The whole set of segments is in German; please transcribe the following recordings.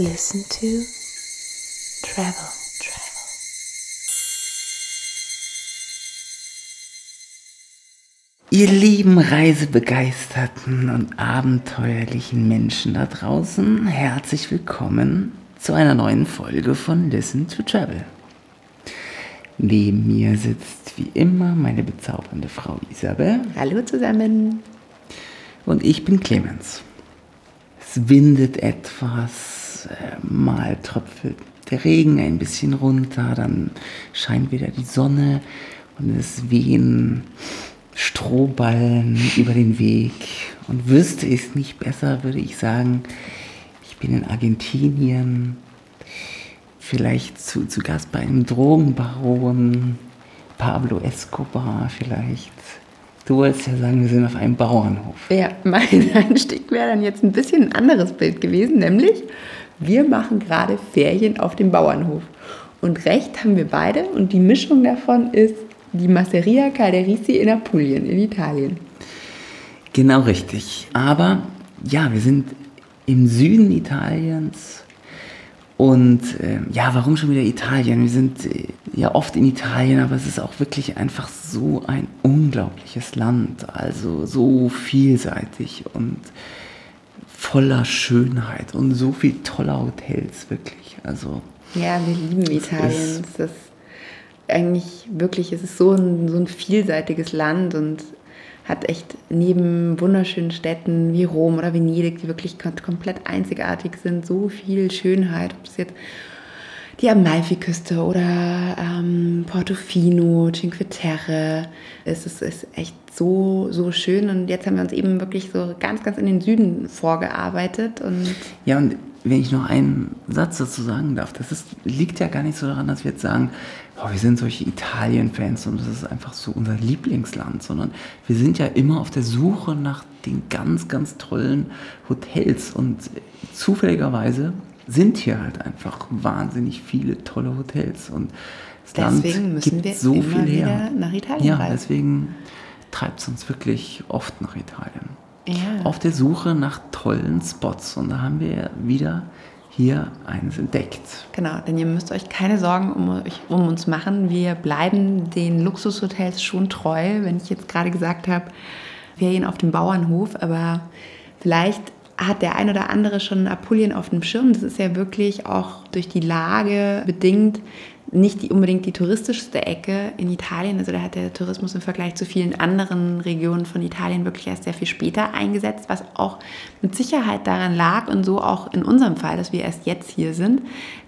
Listen to travel. travel. Ihr lieben reisebegeisterten und abenteuerlichen Menschen da draußen, herzlich willkommen zu einer neuen Folge von Listen to Travel. Neben mir sitzt wie immer meine bezaubernde Frau Isabel Hallo zusammen. und ich bin Clemens. Es windet etwas, äh, mal tröpfelt der Regen ein bisschen runter, dann scheint wieder die Sonne und es wehen Strohballen über den Weg. Und wüsste ich es nicht besser, würde ich sagen, ich bin in Argentinien, vielleicht zu, zu Gast bei einem Drogenbaron, Pablo Escobar vielleicht. Du wolltest ja sagen, wir sind auf einem Bauernhof. Ja, mein Einstieg wäre dann jetzt ein bisschen ein anderes Bild gewesen, nämlich wir machen gerade Ferien auf dem Bauernhof. Und recht haben wir beide und die Mischung davon ist die Masseria Calderisi in Apulien in Italien. Genau richtig. Aber ja, wir sind im Süden Italiens. Und äh, ja, warum schon wieder Italien? Wir sind äh, ja oft in Italien, aber es ist auch wirklich einfach so ein unglaubliches Land. Also so vielseitig und voller Schönheit und so viel toller Hotels, wirklich. Also Ja, wir lieben Es Italien. ist- Es ist eigentlich wirklich, es ist so ein, so ein vielseitiges Land und hat echt neben wunderschönen Städten wie Rom oder Venedig, die wirklich kom- komplett einzigartig sind, so viel Schönheit. Ob das jetzt die Amalfiküste oder ähm, Portofino, Cinque Terre. Es ist, ist echt so, so schön. Und jetzt haben wir uns eben wirklich so ganz, ganz in den Süden vorgearbeitet. Und Ja, und wenn ich noch einen Satz dazu sagen darf, das ist, liegt ja gar nicht so daran, dass wir jetzt sagen, oh, wir sind solche Italien-Fans und das ist einfach so unser Lieblingsland, sondern wir sind ja immer auf der Suche nach den ganz, ganz tollen Hotels und zufälligerweise sind hier halt einfach wahnsinnig viele tolle Hotels und das Deswegen Land müssen gibt wir so immer viel wieder her. nach Italien Ja, reisen. deswegen treibt es uns wirklich oft nach Italien ja. auf der Suche nach tollen Spots. Und da haben wir wieder hier eines entdeckt. Genau, denn ihr müsst euch keine Sorgen um, euch, um uns machen. Wir bleiben den Luxushotels schon treu, wenn ich jetzt gerade gesagt habe, Ferien auf dem Bauernhof, aber vielleicht hat der ein oder andere schon Apulien auf dem Schirm. Das ist ja wirklich auch durch die Lage bedingt nicht die, unbedingt die touristischste Ecke in Italien. Also da hat der Tourismus im Vergleich zu vielen anderen Regionen von Italien wirklich erst sehr viel später eingesetzt, was auch mit Sicherheit daran lag und so auch in unserem Fall, dass wir erst jetzt hier sind,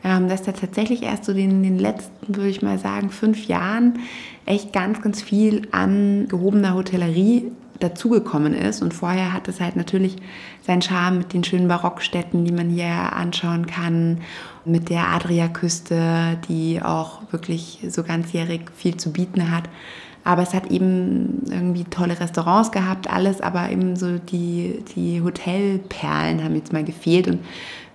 ähm, dass da tatsächlich erst so in den letzten, würde ich mal sagen, fünf Jahren echt ganz, ganz viel an gehobener Hotellerie dazugekommen ist. Und vorher hat es halt natürlich seinen Charme mit den schönen Barockstädten, die man hier anschauen kann, mit der Adriaküste, die auch wirklich so ganzjährig viel zu bieten hat. Aber es hat eben irgendwie tolle Restaurants gehabt, alles, aber eben so die, die Hotelperlen haben jetzt mal gefehlt. Und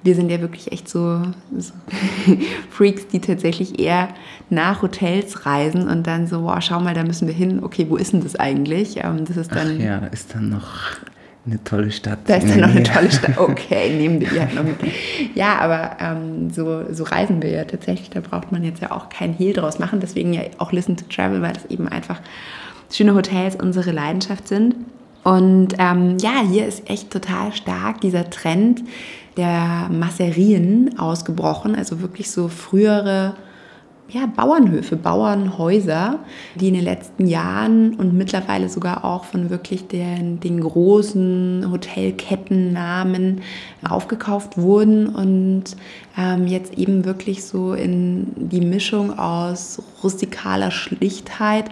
wir sind ja wirklich echt so, so Freaks, die tatsächlich eher nach Hotels reisen und dann so, wow, schau mal, da müssen wir hin. Okay, wo ist denn das eigentlich? Ähm, Das ist Ach dann, ja, da ist dann noch eine tolle Stadt. da ist dann noch eine tolle Stadt. Okay, nehmen wir die halt noch mit. Ja, aber ähm, so, so reisen wir ja tatsächlich. Da braucht man jetzt ja auch kein Hehl draus machen. Deswegen ja auch Listen to Travel, weil das eben einfach schöne Hotels unsere Leidenschaft sind. Und ähm, ja, hier ist echt total stark dieser Trend der Masserien ausgebrochen. Also wirklich so frühere ja, Bauernhöfe, Bauernhäuser, die in den letzten Jahren und mittlerweile sogar auch von wirklich den, den großen Hotelkettennamen aufgekauft wurden und ähm, jetzt eben wirklich so in die Mischung aus rustikaler Schlichtheit,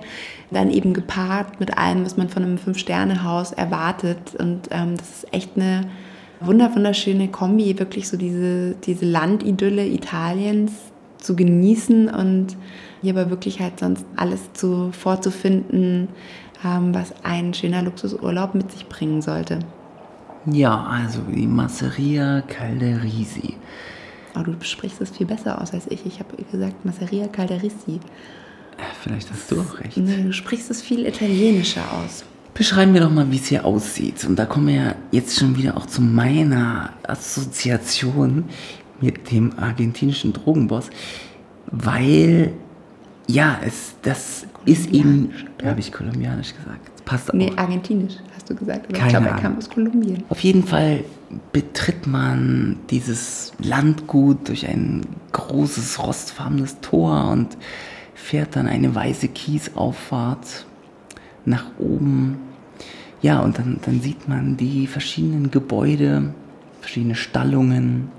dann eben gepaart mit allem, was man von einem Fünf-Sterne-Haus erwartet. Und ähm, das ist echt eine wunder wunderschöne Kombi, wirklich so diese, diese Landidylle Italiens zu genießen und hier aber wirklich halt sonst alles zu, vorzufinden, ähm, was ein schöner Luxusurlaub mit sich bringen sollte. Ja, also die Masseria Calderisi. Aber du sprichst es viel besser aus als ich. Ich habe gesagt Masseria Calderisi. Äh, Vielleicht hast du auch recht. Nee, du sprichst es viel italienischer aus. Beschreib mir doch mal, wie es hier aussieht. Und da kommen wir ja jetzt schon wieder auch zu meiner Assoziation mit dem argentinischen Drogenboss, weil ja, es, das ist ihm, habe ich kolumbianisch gesagt, das passt auch. Nee, argentinisch hast du gesagt, aber Keine ich glaube, er kam aus Kolumbien. Auf jeden Fall betritt man dieses Landgut durch ein großes rostfarbenes Tor und fährt dann eine weiße Kiesauffahrt nach oben. Ja, und dann, dann sieht man die verschiedenen Gebäude, verschiedene Stallungen.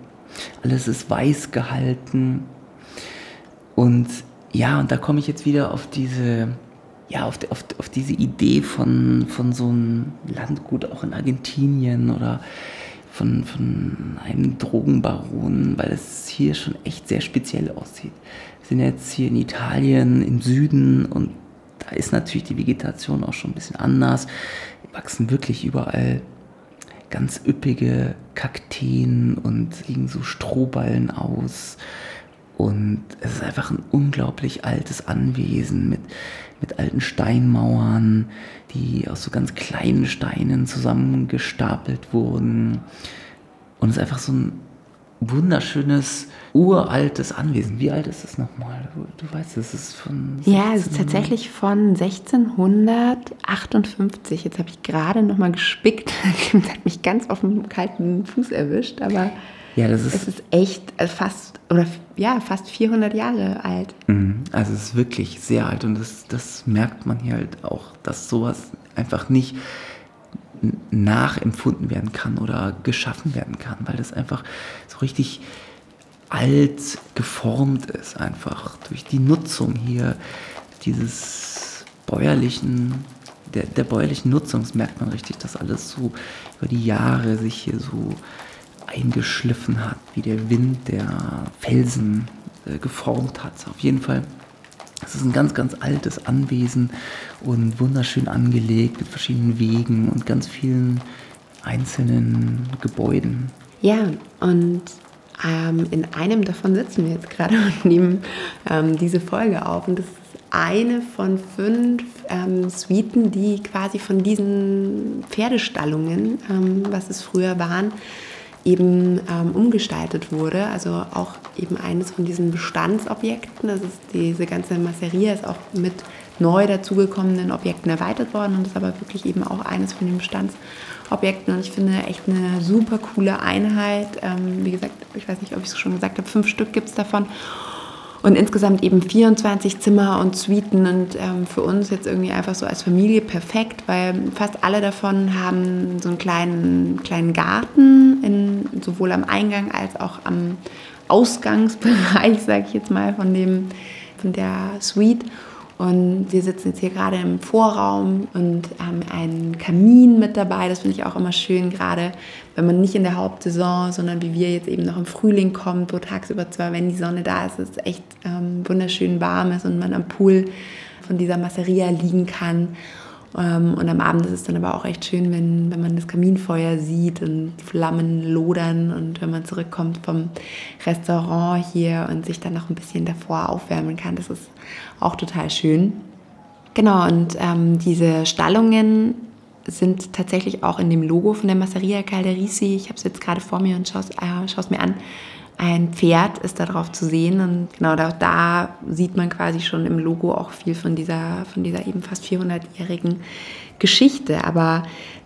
Alles ist weiß gehalten. Und ja, und da komme ich jetzt wieder auf diese, ja, auf, auf, auf diese Idee von, von so einem Landgut auch in Argentinien oder von, von einem Drogenbaron, weil es hier schon echt sehr speziell aussieht. Wir sind jetzt hier in Italien, im Süden und da ist natürlich die Vegetation auch schon ein bisschen anders. Wachsen wirklich überall ganz üppige Kakteen und liegen so Strohballen aus. Und es ist einfach ein unglaublich altes Anwesen mit, mit alten Steinmauern, die aus so ganz kleinen Steinen zusammengestapelt wurden. Und es ist einfach so ein wunderschönes, uraltes Anwesen. Wie alt ist es nochmal? Du, du weißt, es ist von. Ja, es ist tatsächlich von 1658. Jetzt habe ich gerade nochmal gespickt. das hat mich ganz auf dem kalten Fuß erwischt, aber ja, das ist, es ist echt äh, fast oder ja, fast 400 Jahre alt. Mhm. Also es ist wirklich sehr alt und das, das merkt man hier halt auch, dass sowas einfach nicht nachempfunden werden kann oder geschaffen werden kann, weil das einfach so richtig alt geformt ist, einfach durch die Nutzung hier dieses bäuerlichen, der, der bäuerlichen Nutzung merkt man richtig, dass alles so über die Jahre sich hier so eingeschliffen hat, wie der Wind der Felsen äh, geformt hat. Auf jeden Fall, es ist ein ganz, ganz altes Anwesen und wunderschön angelegt mit verschiedenen Wegen und ganz vielen einzelnen Gebäuden. Ja, und ähm, in einem davon sitzen wir jetzt gerade und nehmen ähm, diese Folge auf. Und das ist eine von fünf ähm, Suiten, die quasi von diesen Pferdestallungen, ähm, was es früher waren, eben ähm, umgestaltet wurde. Also auch eben eines von diesen Bestandsobjekten. Das ist diese ganze Masseria ist auch mit neu dazugekommenen Objekten erweitert worden und ist aber wirklich eben auch eines von den Bestandsobjekten. Und ich finde echt eine super coole Einheit. Ähm, wie gesagt, ich weiß nicht, ob ich es schon gesagt habe, fünf Stück gibt es davon. Und insgesamt eben 24 Zimmer und Suiten und ähm, für uns jetzt irgendwie einfach so als Familie perfekt, weil fast alle davon haben so einen kleinen, kleinen Garten, in, sowohl am Eingang als auch am Ausgangsbereich, sage ich jetzt mal, von, dem, von der Suite. Und wir sitzen jetzt hier gerade im Vorraum und haben einen Kamin mit dabei. Das finde ich auch immer schön, gerade wenn man nicht in der Hauptsaison, sondern wie wir jetzt eben noch im Frühling kommt, wo tagsüber zwar, wenn die Sonne da ist, es echt ähm, wunderschön warm ist und man am Pool von dieser Masseria liegen kann. Ähm, und am Abend ist es dann aber auch echt schön, wenn, wenn man das Kaminfeuer sieht und Flammen lodern und wenn man zurückkommt vom Restaurant hier und sich dann noch ein bisschen davor aufwärmen kann. Das ist auch total schön. Genau, und ähm, diese Stallungen sind tatsächlich auch in dem Logo von der Masseria Calderisi. Ich habe es jetzt gerade vor mir und schaue es äh, mir an. Ein Pferd ist da drauf zu sehen und genau da, da, sieht man quasi schon im Logo auch viel von dieser, von dieser eben fast 400-jährigen Geschichte. Aber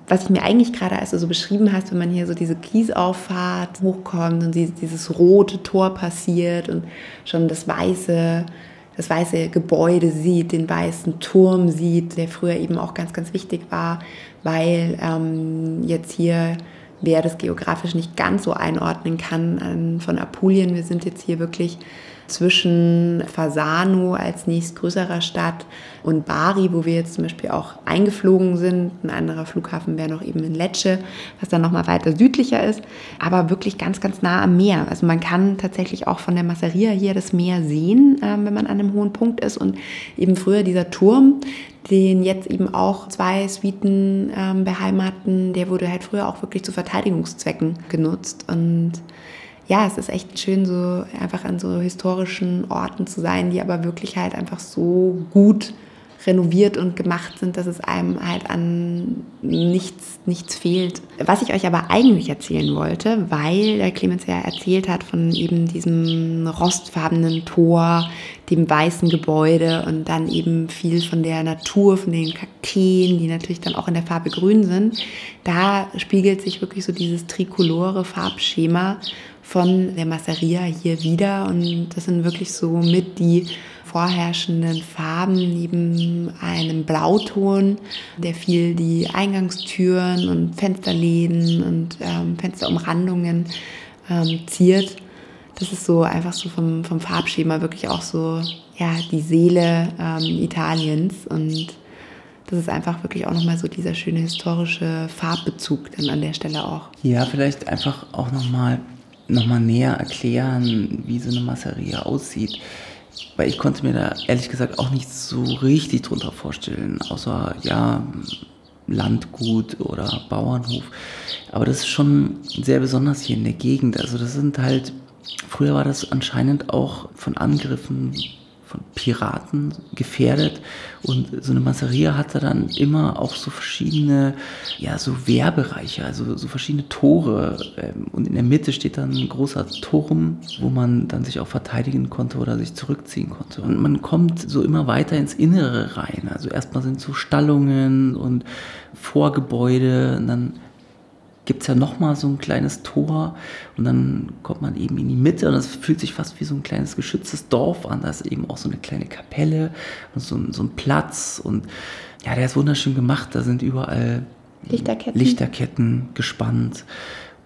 was ich mir eigentlich gerade, als du so beschrieben hast, wenn man hier so diese Kiesauffahrt hochkommt und dieses rote Tor passiert und schon das weiße das weiße Gebäude sieht, den weißen Turm sieht, der früher eben auch ganz, ganz wichtig war, weil ähm, jetzt hier wer das geografisch nicht ganz so einordnen kann, von Apulien. Wir sind jetzt hier wirklich zwischen Fasano als nächstgrößerer Stadt und Bari, wo wir jetzt zum Beispiel auch eingeflogen sind. Ein anderer Flughafen wäre noch eben in Lecce, was dann nochmal weiter südlicher ist, aber wirklich ganz, ganz nah am Meer. Also man kann tatsächlich auch von der Masseria hier das Meer sehen, ähm, wenn man an einem hohen Punkt ist und eben früher dieser Turm, den jetzt eben auch zwei Suiten ähm, beheimaten, der wurde halt früher auch wirklich zu Verteidigungszwecken genutzt und ja, es ist echt schön, so einfach an so historischen Orten zu sein, die aber wirklich halt einfach so gut renoviert und gemacht sind, dass es einem halt an nichts, nichts fehlt. Was ich euch aber eigentlich erzählen wollte, weil der Clemens ja erzählt hat von eben diesem rostfarbenen Tor, dem weißen Gebäude und dann eben viel von der Natur, von den Kakteen, die natürlich dann auch in der Farbe grün sind. Da spiegelt sich wirklich so dieses trikolore Farbschema von der Masseria hier wieder und das sind wirklich so mit die vorherrschenden Farben neben einem Blauton, der viel die Eingangstüren und Fensterläden und ähm, Fensterumrandungen ähm, ziert. Das ist so einfach so vom, vom Farbschema wirklich auch so ja, die Seele ähm, Italiens und das ist einfach wirklich auch nochmal so dieser schöne historische Farbbezug dann an der Stelle auch. Ja, vielleicht einfach auch nochmal noch mal näher erklären, wie so eine Masseria aussieht. Weil ich konnte mir da ehrlich gesagt auch nicht so richtig drunter vorstellen, außer ja, Landgut oder Bauernhof. Aber das ist schon sehr besonders hier in der Gegend. Also das sind halt, früher war das anscheinend auch von Angriffen von Piraten gefährdet. Und so eine Masseria hatte dann immer auch so verschiedene, ja, so Wehrbereiche, also so verschiedene Tore. Ähm, und in der Mitte steht dann ein großer Turm, wo man dann sich auch verteidigen konnte oder sich zurückziehen konnte. Und man kommt so immer weiter ins Innere rein. Also erstmal sind so Stallungen und Vorgebäude und dann gibt es ja nochmal so ein kleines Tor und dann kommt man eben in die Mitte und es fühlt sich fast wie so ein kleines geschütztes Dorf an. Da ist eben auch so eine kleine Kapelle und so ein, so ein Platz und ja, der ist wunderschön gemacht. Da sind überall Lichterketten, Lichterketten gespannt.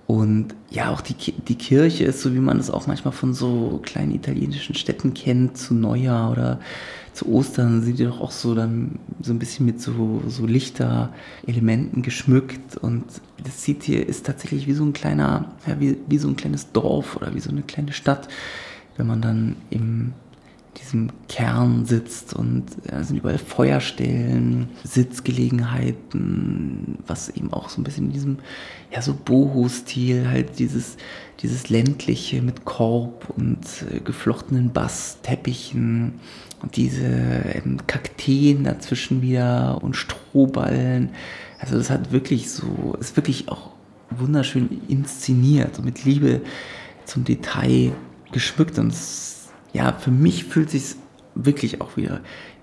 Und ja, auch die, die Kirche ist so, wie man es auch manchmal von so kleinen italienischen Städten kennt, zu Neujahr oder zu Ostern sind die doch auch so dann so ein bisschen mit so, so Lichterelementen geschmückt. Und das sieht hier ist tatsächlich wie so ein kleiner, ja, wie, wie so ein kleines Dorf oder wie so eine kleine Stadt, wenn man dann im diesem Kern sitzt und da sind überall Feuerstellen, Sitzgelegenheiten, was eben auch so ein bisschen in diesem, ja, so Boho-Stil, halt dieses, dieses ländliche mit Korb und äh, geflochtenen Bassteppichen und diese ähm, Kakteen dazwischen wieder und Strohballen. Also das hat wirklich so, ist wirklich auch wunderschön inszeniert und mit Liebe zum Detail geschmückt und es ja, für mich fühlt sich wirklich auch wieder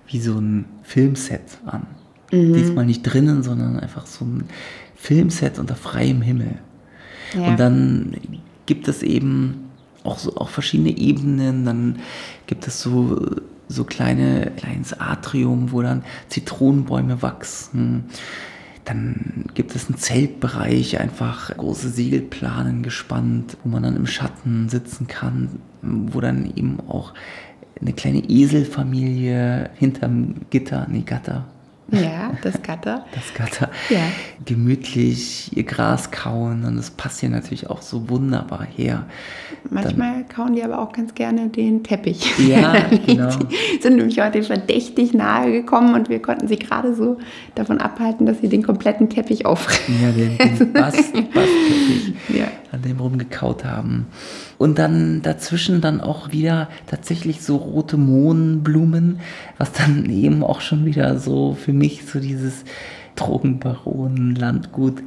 wie so ein Filmset an. Mhm. Diesmal nicht drinnen, sondern einfach so ein Filmset unter freiem Himmel. Ja. Und dann gibt es eben auch so auch verschiedene Ebenen. Dann gibt es so so kleine kleines Atrium, wo dann Zitronenbäume wachsen. Dann gibt es einen Zeltbereich, einfach große Segelplanen gespannt, wo man dann im Schatten sitzen kann, wo dann eben auch eine kleine Eselfamilie hinterm Gitter, nee, Gatter, ja, das Gatter. Das Gatter. Ja. Gemütlich ihr Gras kauen und das passt hier natürlich auch so wunderbar her. Manchmal Dann, kauen die aber auch ganz gerne den Teppich. Ja, genau. Die sind nämlich heute verdächtig nahe gekommen und wir konnten sie gerade so davon abhalten, dass sie den kompletten Teppich auffressen. Ja, den, den Bast, Bastteppich, ja. An dem rumgekaut haben. Und dann dazwischen dann auch wieder tatsächlich so rote Mohnblumen, was dann eben auch schon wieder so für mich so dieses Drogenbaronen, Landgut.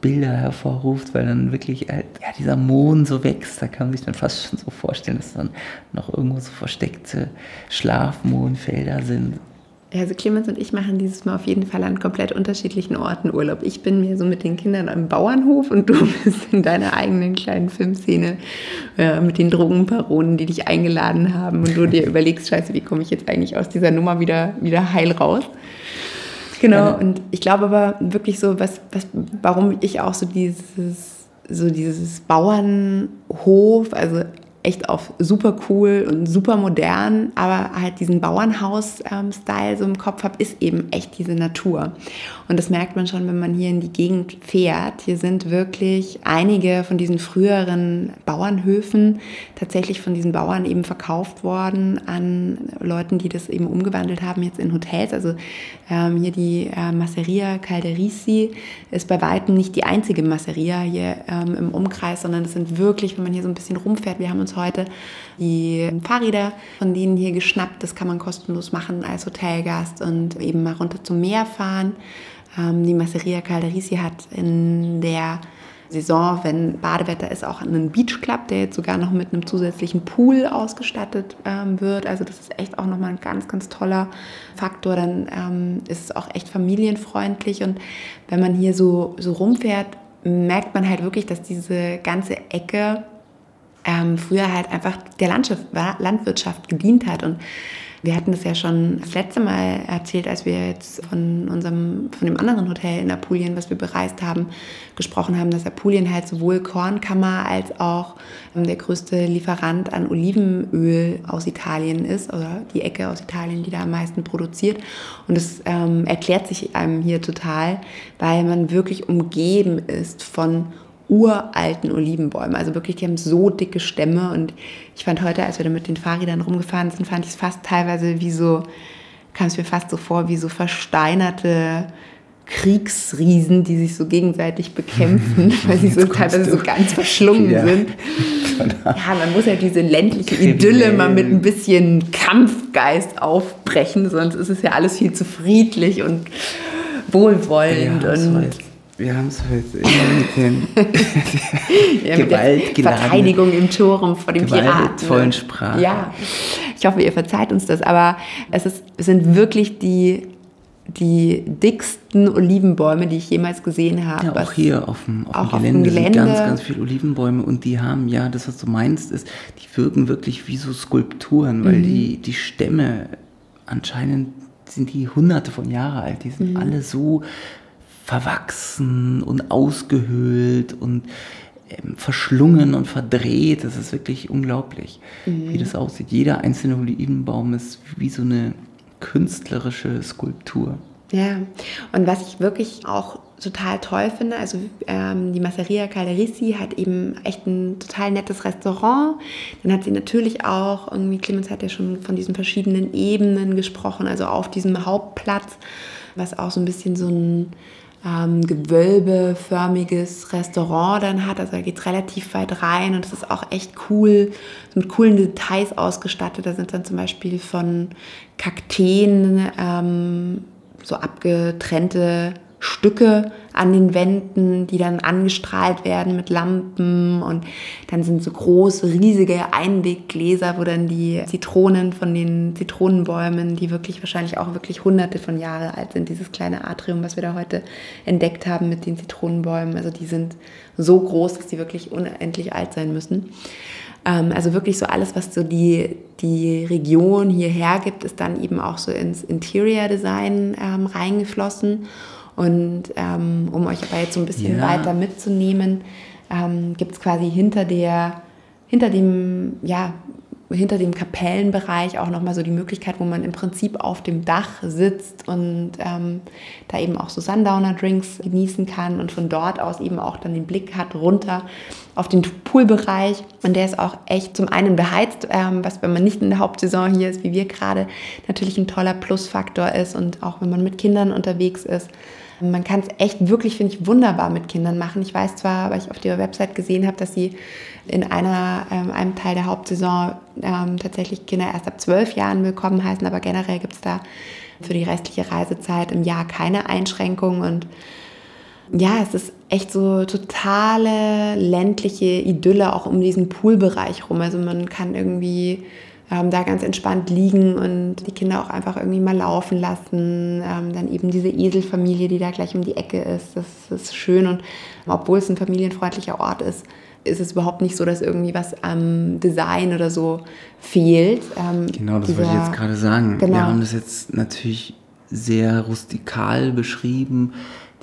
Bilder hervorruft, weil dann wirklich halt, ja, dieser Mohn so wächst, da kann man sich dann fast schon so vorstellen, dass dann noch irgendwo so versteckte Schlafmohnfelder sind. Also Clemens und ich machen dieses Mal auf jeden Fall an komplett unterschiedlichen Orten Urlaub. Ich bin mir so mit den Kindern am Bauernhof und du bist in deiner eigenen kleinen Filmszene äh, mit den Drogenparonen, die dich eingeladen haben und du dir überlegst, scheiße, wie komme ich jetzt eigentlich aus dieser Nummer wieder, wieder heil raus? Genau, und ich glaube aber wirklich so, was, was, warum ich auch so dieses, so dieses Bauernhof, also echt auf super cool und super modern, aber halt diesen Bauernhaus-Style so im Kopf habe, ist eben echt diese Natur. Und das merkt man schon, wenn man hier in die Gegend fährt. Hier sind wirklich einige von diesen früheren Bauernhöfen tatsächlich von diesen Bauern eben verkauft worden an Leuten, die das eben umgewandelt haben jetzt in Hotels. Also ähm, hier die äh, Masseria Calderisi ist bei weitem nicht die einzige Masseria hier ähm, im Umkreis, sondern es sind wirklich, wenn man hier so ein bisschen rumfährt, wir haben uns uns heute die Fahrräder von denen hier geschnappt. Das kann man kostenlos machen als Hotelgast und eben mal runter zum Meer fahren. Ähm, die Masseria Calderisi hat in der Saison, wenn Badewetter ist, auch einen Beach Club, der jetzt sogar noch mit einem zusätzlichen Pool ausgestattet ähm, wird. Also das ist echt auch nochmal ein ganz, ganz toller Faktor. Dann ähm, ist es auch echt familienfreundlich und wenn man hier so, so rumfährt, merkt man halt wirklich, dass diese ganze Ecke ähm, früher halt einfach der Landwirtschaft gedient hat und wir hatten das ja schon das letzte Mal erzählt, als wir jetzt von unserem, von dem anderen Hotel in Apulien, was wir bereist haben, gesprochen haben, dass Apulien halt sowohl Kornkammer als auch ähm, der größte Lieferant an Olivenöl aus Italien ist, oder die Ecke aus Italien, die da am meisten produziert. Und das ähm, erklärt sich einem hier total, weil man wirklich umgeben ist von uralten Olivenbäumen. Also wirklich, die haben so dicke Stämme. Und ich fand heute, als wir da mit den Fahrrädern rumgefahren sind, fand ich es fast teilweise wie so, kam es mir fast so vor, wie so versteinerte Kriegsriesen, die sich so gegenseitig bekämpfen, weil sie so teilweise so ganz verschlungen ja. sind. Ja, man muss ja diese ländliche Idylle mal mit ein bisschen Kampfgeist aufbrechen, sonst ist es ja alles viel zu friedlich und wohlwollend. Ja, und wir haben es heute immer mit dem ja, Gewalt Verteidigung im Turm vor dem Piraten. vollen Sprache. Ja, ich hoffe, ihr verzeiht uns das, aber es, ist, es sind wirklich die, die dicksten Olivenbäume, die ich jemals gesehen habe. Ja, auch hier auf dem, auf dem Gelände, auf dem Gelände sind ganz, ganz viele Olivenbäume und die haben, ja, das, was du meinst, ist, die wirken wirklich wie so Skulpturen, weil mhm. die, die Stämme anscheinend sind die hunderte von Jahren alt, die sind mhm. alle so verwachsen und ausgehöhlt und ähm, verschlungen und verdreht. Das ist wirklich unglaublich, mhm. wie das aussieht. Jeder einzelne Olivenbaum ist wie so eine künstlerische Skulptur. Ja, und was ich wirklich auch total toll finde, also ähm, die Masseria Calderisi hat eben echt ein total nettes Restaurant. Dann hat sie natürlich auch, irgendwie Clemens hat ja schon von diesen verschiedenen Ebenen gesprochen, also auf diesem Hauptplatz, was auch so ein bisschen so ein ähm, gewölbeförmiges Restaurant dann hat. Also da geht relativ weit rein und es ist auch echt cool, mit coolen Details ausgestattet. Da sind dann zum Beispiel von Kakteen ähm, so abgetrennte Stücke an den Wänden, die dann angestrahlt werden mit Lampen und dann sind so große, riesige Einweggläser, wo dann die Zitronen von den Zitronenbäumen, die wirklich wahrscheinlich auch wirklich hunderte von Jahren alt sind, dieses kleine Atrium, was wir da heute entdeckt haben mit den Zitronenbäumen, also die sind so groß, dass die wirklich unendlich alt sein müssen. Ähm, also wirklich so alles, was so die, die Region hierher gibt, ist dann eben auch so ins Interior Design ähm, reingeflossen. Und ähm, um euch aber jetzt so ein bisschen ja. weiter mitzunehmen, ähm, gibt es quasi hinter der, hinter dem, ja, hinter dem Kapellenbereich auch nochmal so die Möglichkeit, wo man im Prinzip auf dem Dach sitzt und ähm, da eben auch so Sundowner-Drinks genießen kann und von dort aus eben auch dann den Blick hat runter auf den Poolbereich. Und der ist auch echt zum einen beheizt, ähm, was wenn man nicht in der Hauptsaison hier ist, wie wir gerade, natürlich ein toller Plusfaktor ist und auch wenn man mit Kindern unterwegs ist. Man kann es echt wirklich, finde ich, wunderbar mit Kindern machen. Ich weiß zwar, weil ich auf der Website gesehen habe, dass sie in einer, ähm, einem Teil der Hauptsaison ähm, tatsächlich Kinder erst ab zwölf Jahren willkommen heißen, aber generell gibt es da für die restliche Reisezeit im Jahr keine Einschränkungen und ja, es ist echt so totale ländliche Idylle auch um diesen Poolbereich rum. Also man kann irgendwie ähm, da ganz entspannt liegen und die Kinder auch einfach irgendwie mal laufen lassen. Ähm, dann eben diese Eselfamilie, die da gleich um die Ecke ist. Das, das ist schön und obwohl es ein familienfreundlicher Ort ist, ist es überhaupt nicht so, dass irgendwie was am Design oder so fehlt. Ähm, genau, das dieser, wollte ich jetzt gerade sagen. Genau. Wir haben das jetzt natürlich sehr rustikal beschrieben,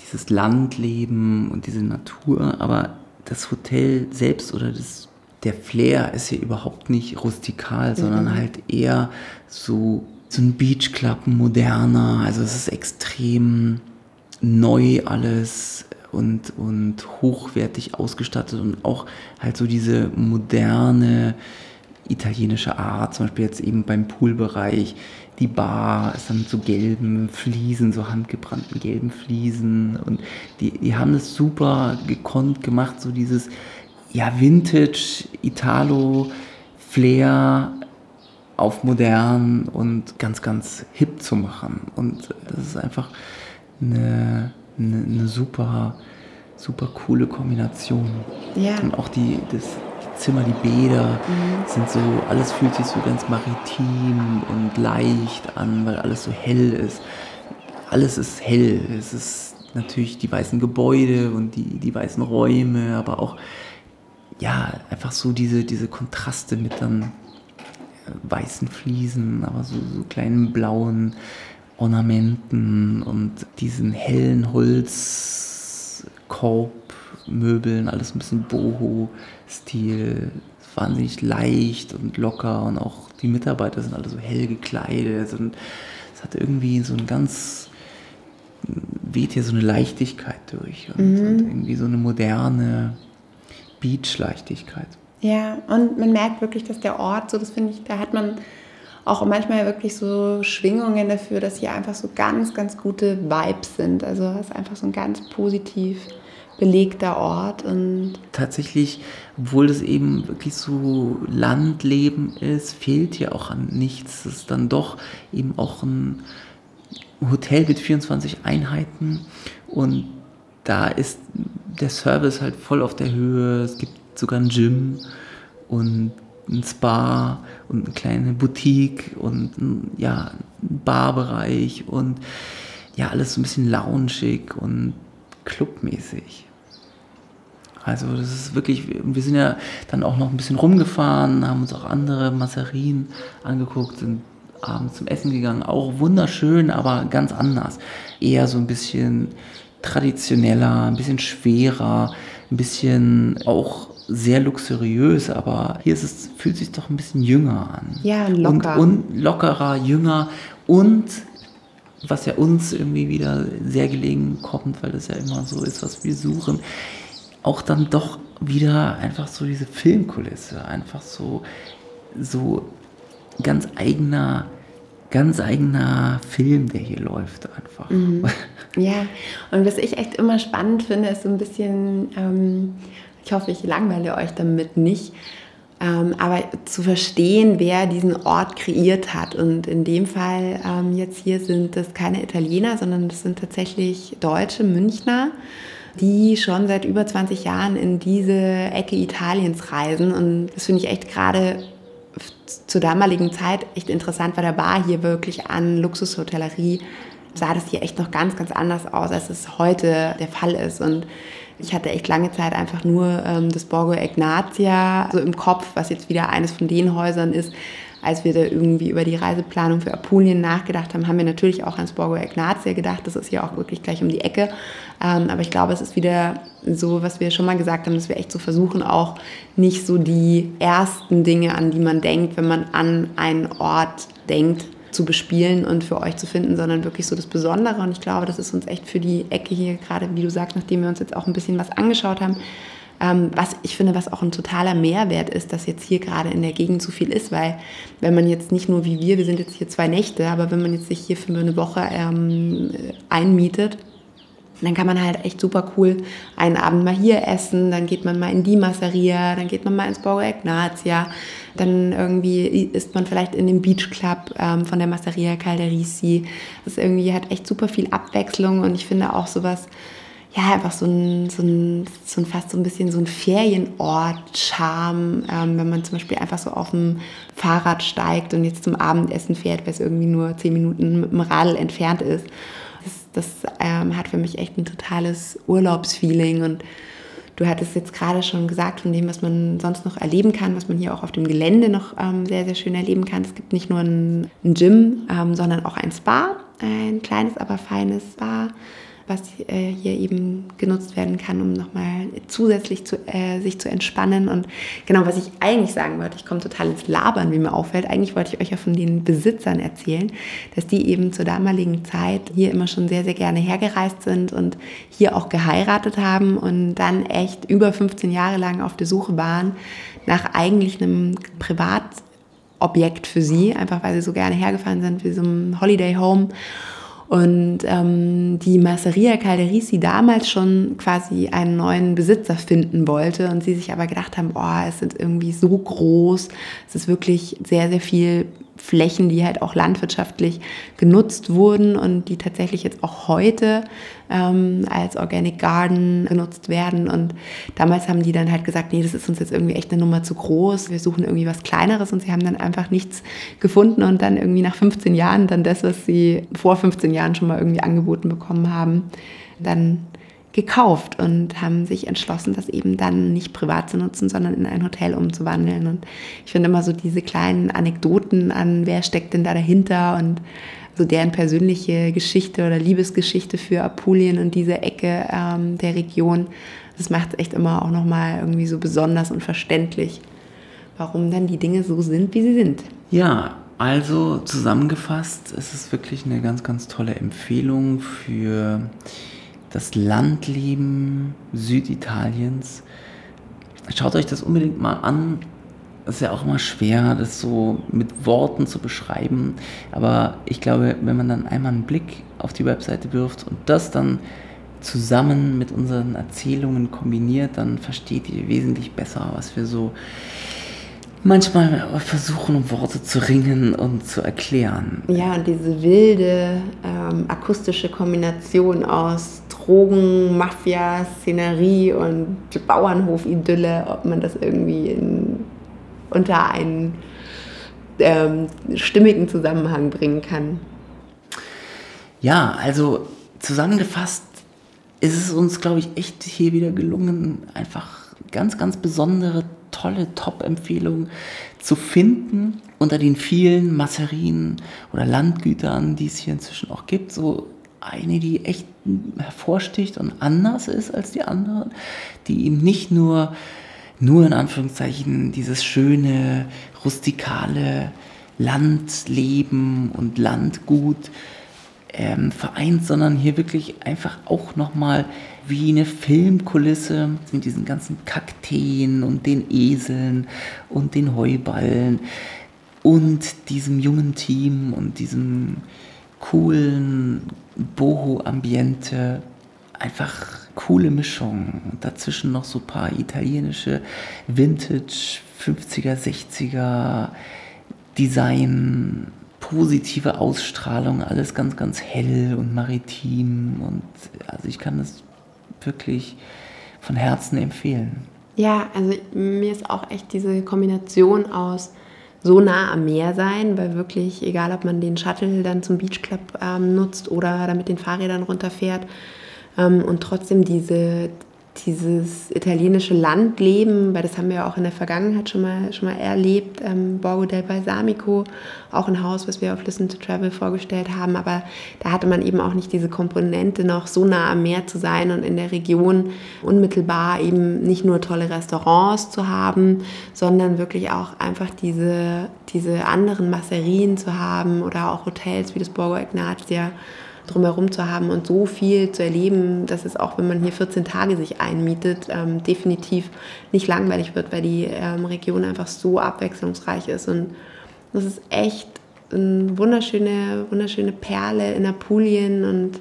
dieses Landleben und diese Natur, aber das Hotel selbst oder das der Flair ist hier überhaupt nicht rustikal, sondern mhm. halt eher so, so ein Beachclub, moderner. Also es ist extrem neu alles und, und hochwertig ausgestattet und auch halt so diese moderne italienische Art, zum Beispiel jetzt eben beim Poolbereich. Die Bar ist dann mit so gelben Fliesen, so handgebrannten gelben Fliesen und die, die haben das super gekonnt gemacht, so dieses ja, Vintage, Italo, Flair auf modern und ganz, ganz hip zu machen. Und das ist einfach eine, eine, eine super, super coole Kombination. Ja. Und auch die, das, die Zimmer, die Bäder mhm. sind so, alles fühlt sich so ganz maritim und leicht an, weil alles so hell ist. Alles ist hell. Es ist natürlich die weißen Gebäude und die, die weißen Räume, aber auch ja, einfach so diese, diese Kontraste mit dann äh, weißen Fliesen, aber so, so kleinen blauen Ornamenten und diesen hellen Holzkorbmöbeln, alles ein bisschen Boho-Stil, wahnsinnig leicht und locker und auch die Mitarbeiter sind alle so hell gekleidet und es hat irgendwie so ein ganz weht hier so eine Leichtigkeit durch und, mhm. und irgendwie so eine moderne Beach-Leichtigkeit. Ja, und man merkt wirklich, dass der Ort, so das finde ich, da hat man auch manchmal wirklich so Schwingungen dafür, dass hier einfach so ganz, ganz gute Vibes sind. Also es ist einfach so ein ganz positiv belegter Ort und tatsächlich, obwohl das eben wirklich so Landleben ist, fehlt hier auch an nichts. Es ist dann doch eben auch ein Hotel mit 24 Einheiten und da ist der Service halt voll auf der Höhe. Es gibt sogar ein Gym und ein Spa und eine kleine Boutique und ja, ein Barbereich und ja, alles so ein bisschen loungig und clubmäßig. Also das ist wirklich, wir sind ja dann auch noch ein bisschen rumgefahren, haben uns auch andere Masserien angeguckt, sind abends zum Essen gegangen, auch wunderschön, aber ganz anders. Eher so ein bisschen traditioneller, ein bisschen schwerer, ein bisschen auch sehr luxuriös, aber hier ist es, fühlt sich doch ein bisschen jünger an. Ja, locker. Und, und lockerer, jünger und was ja uns irgendwie wieder sehr gelegen kommt, weil das ja immer so ist, was wir suchen, auch dann doch wieder einfach so diese Filmkulisse, einfach so, so ganz eigener, ganz eigener Film, der hier läuft einfach. Mhm. Ja, und was ich echt immer spannend finde, ist so ein bisschen, ähm, ich hoffe, ich langweile euch damit nicht, ähm, aber zu verstehen, wer diesen Ort kreiert hat. Und in dem Fall ähm, jetzt hier sind das keine Italiener, sondern das sind tatsächlich Deutsche, Münchner die schon seit über 20 Jahren in diese Ecke Italiens reisen. Und das finde ich echt gerade zur damaligen Zeit echt interessant, weil der Bar hier wirklich an Luxushotellerie sah das hier echt noch ganz, ganz anders aus, als es heute der Fall ist. Und ich hatte echt lange Zeit einfach nur ähm, das Borgo Ignatia so im Kopf, was jetzt wieder eines von den Häusern ist, als wir da irgendwie über die Reiseplanung für Apulien nachgedacht haben, haben wir natürlich auch ans Borgo Ignatia gedacht. Das ist ja auch wirklich gleich um die Ecke. Ähm, aber ich glaube, es ist wieder so, was wir schon mal gesagt haben, dass wir echt so versuchen, auch nicht so die ersten Dinge, an die man denkt, wenn man an einen Ort denkt, zu bespielen und für euch zu finden, sondern wirklich so das Besondere. Und ich glaube, das ist uns echt für die Ecke hier, gerade wie du sagst, nachdem wir uns jetzt auch ein bisschen was angeschaut haben, ähm, was ich finde, was auch ein totaler Mehrwert ist, dass jetzt hier gerade in der Gegend so viel ist, weil wenn man jetzt nicht nur wie wir, wir sind jetzt hier zwei Nächte, aber wenn man jetzt sich hier für eine Woche ähm, einmietet, dann kann man halt echt super cool einen Abend mal hier essen, dann geht man mal in die Masseria, dann geht man mal ins Borgo Ignatia, dann irgendwie ist man vielleicht in dem Beach Club ähm, von der Masseria Calderisi. Das irgendwie hat echt super viel Abwechslung und ich finde auch sowas, ja, einfach so ein, so ein, so ein fast so ein bisschen so ein Ferienort-Charme, ähm, wenn man zum Beispiel einfach so auf dem Fahrrad steigt und jetzt zum Abendessen fährt, weil es irgendwie nur zehn Minuten mit dem Radl entfernt ist. Das, das ähm, hat für mich echt ein totales Urlaubsfeeling und Du hattest jetzt gerade schon gesagt, von dem, was man sonst noch erleben kann, was man hier auch auf dem Gelände noch ähm, sehr, sehr schön erleben kann. Es gibt nicht nur ein, ein Gym, ähm, sondern auch ein Spa, ein kleines, aber feines Spa was äh, hier eben genutzt werden kann, um nochmal zusätzlich zu, äh, sich zu entspannen. Und genau, was ich eigentlich sagen wollte, ich komme total ins Labern, wie mir auffällt. Eigentlich wollte ich euch ja von den Besitzern erzählen, dass die eben zur damaligen Zeit hier immer schon sehr, sehr gerne hergereist sind und hier auch geheiratet haben und dann echt über 15 Jahre lang auf der Suche waren nach eigentlich einem Privatobjekt für sie, einfach weil sie so gerne hergefahren sind, wie so einem Holiday Home Und ähm, die Masseria Calderisi damals schon quasi einen neuen Besitzer finden wollte und sie sich aber gedacht haben, boah, es sind irgendwie so groß, es ist wirklich sehr, sehr viel Flächen, die halt auch landwirtschaftlich genutzt wurden und die tatsächlich jetzt auch heute ähm, als Organic Garden genutzt werden. Und damals haben die dann halt gesagt, nee, das ist uns jetzt irgendwie echt eine Nummer zu groß. Wir suchen irgendwie was Kleineres und sie haben dann einfach nichts gefunden und dann irgendwie nach 15 Jahren dann das, was sie vor 15 Jahren schon mal irgendwie angeboten bekommen haben, dann gekauft und haben sich entschlossen, das eben dann nicht privat zu nutzen, sondern in ein Hotel umzuwandeln. Und ich finde immer so diese kleinen Anekdoten an, wer steckt denn da dahinter und so deren persönliche Geschichte oder Liebesgeschichte für Apulien und diese Ecke ähm, der Region. Das macht es echt immer auch nochmal irgendwie so besonders und verständlich, warum dann die Dinge so sind, wie sie sind. Ja, also zusammengefasst, es ist wirklich eine ganz, ganz tolle Empfehlung für das Landleben Süditaliens. Schaut euch das unbedingt mal an. Es ist ja auch immer schwer, das so mit Worten zu beschreiben. Aber ich glaube, wenn man dann einmal einen Blick auf die Webseite wirft und das dann zusammen mit unseren Erzählungen kombiniert, dann versteht ihr wesentlich besser, was wir so manchmal versuchen, um Worte zu ringen und zu erklären. Ja, und diese wilde ähm, akustische Kombination aus Drogen, Mafia, Szenerie und Bauernhof-Idylle, ob man das irgendwie in, unter einen ähm, stimmigen Zusammenhang bringen kann. Ja, also zusammengefasst ist es uns, glaube ich, echt hier wieder gelungen, einfach ganz, ganz besondere, tolle Top-Empfehlungen zu finden unter den vielen Masserien oder Landgütern, die es hier inzwischen auch gibt. So eine, die echt hervorsticht und anders ist als die anderen, die eben nicht nur, nur in Anführungszeichen dieses schöne, rustikale Landleben und Landgut ähm, vereint, sondern hier wirklich einfach auch nochmal wie eine Filmkulisse mit diesen ganzen Kakteen und den Eseln und den Heuballen und diesem jungen Team und diesem coolen Boho-Ambiente. Einfach coole Mischung. Dazwischen noch so ein paar italienische Vintage 50er, 60er Design, positive Ausstrahlung, alles ganz, ganz hell und maritim. Und also ich kann das wirklich von Herzen empfehlen. Ja, also mir ist auch echt diese Kombination aus so nah am Meer sein, weil wirklich, egal ob man den Shuttle dann zum Beach Club ähm, nutzt oder da mit den Fahrrädern runterfährt ähm, und trotzdem diese, dieses italienische Landleben, weil das haben wir ja auch in der Vergangenheit schon mal, schon mal erlebt, ähm, Borgo del Balsamico, auch ein Haus, was wir auf Listen to Travel vorgestellt haben, aber da hatte man eben auch nicht diese Komponente noch so nah am Meer zu sein und in der Region unmittelbar eben nicht nur tolle Restaurants zu haben, sondern wirklich auch einfach diese, diese anderen Masserien zu haben oder auch Hotels wie das Borgo Ignatia, drumherum zu haben und so viel zu erleben, dass es auch, wenn man hier 14 Tage sich einmietet, ähm, definitiv nicht langweilig wird, weil die ähm, Region einfach so abwechslungsreich ist. Und das ist echt eine wunderschöne, wunderschöne Perle in Apulien und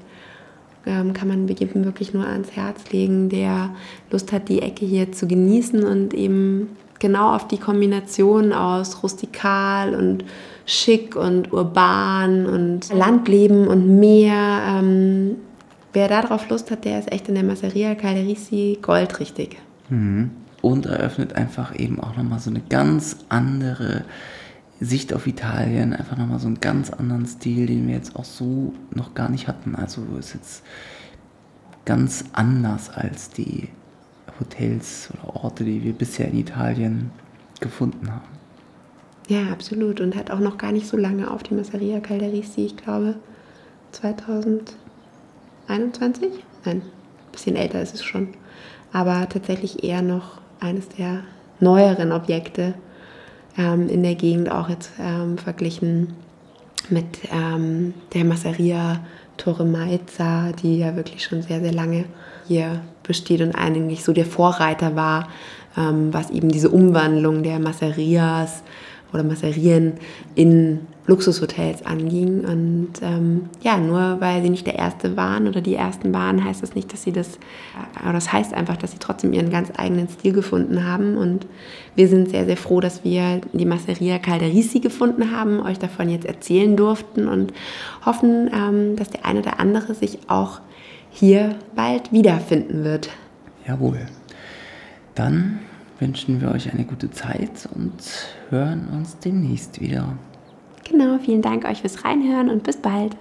ähm, kann man jedem wirklich nur ans Herz legen, der Lust hat, die Ecke hier zu genießen und eben genau auf die Kombination aus rustikal und schick und urban und Landleben und Meer. Ähm, wer darauf Lust hat, der ist echt in der Masseria Calderisi goldrichtig. Mhm. Und eröffnet einfach eben auch nochmal so eine ganz andere Sicht auf Italien, einfach nochmal so einen ganz anderen Stil, den wir jetzt auch so noch gar nicht hatten. Also ist jetzt ganz anders als die Hotels oder Orte, die wir bisher in Italien gefunden haben. Ja, absolut. Und hat auch noch gar nicht so lange auf die Masseria Calderisi, ich glaube 2021? Nein, ein bisschen älter ist es schon. Aber tatsächlich eher noch eines der neueren Objekte ähm, in der Gegend, auch jetzt ähm, verglichen mit ähm, der Masseria Torre Maiza, die ja wirklich schon sehr, sehr lange hier besteht und eigentlich so der Vorreiter war, ähm, was eben diese Umwandlung der Masserias oder Masserieren in Luxushotels anging. Und ähm, ja, nur weil sie nicht der Erste waren oder die Ersten waren, heißt das nicht, dass sie das, aber das heißt einfach, dass sie trotzdem ihren ganz eigenen Stil gefunden haben. Und wir sind sehr, sehr froh, dass wir die Masseria Calderisi gefunden haben, euch davon jetzt erzählen durften und hoffen, ähm, dass der eine oder andere sich auch hier bald wiederfinden wird. Jawohl. Dann wünschen wir euch eine gute Zeit und hören uns demnächst wieder. Genau, vielen Dank euch fürs Reinhören und bis bald.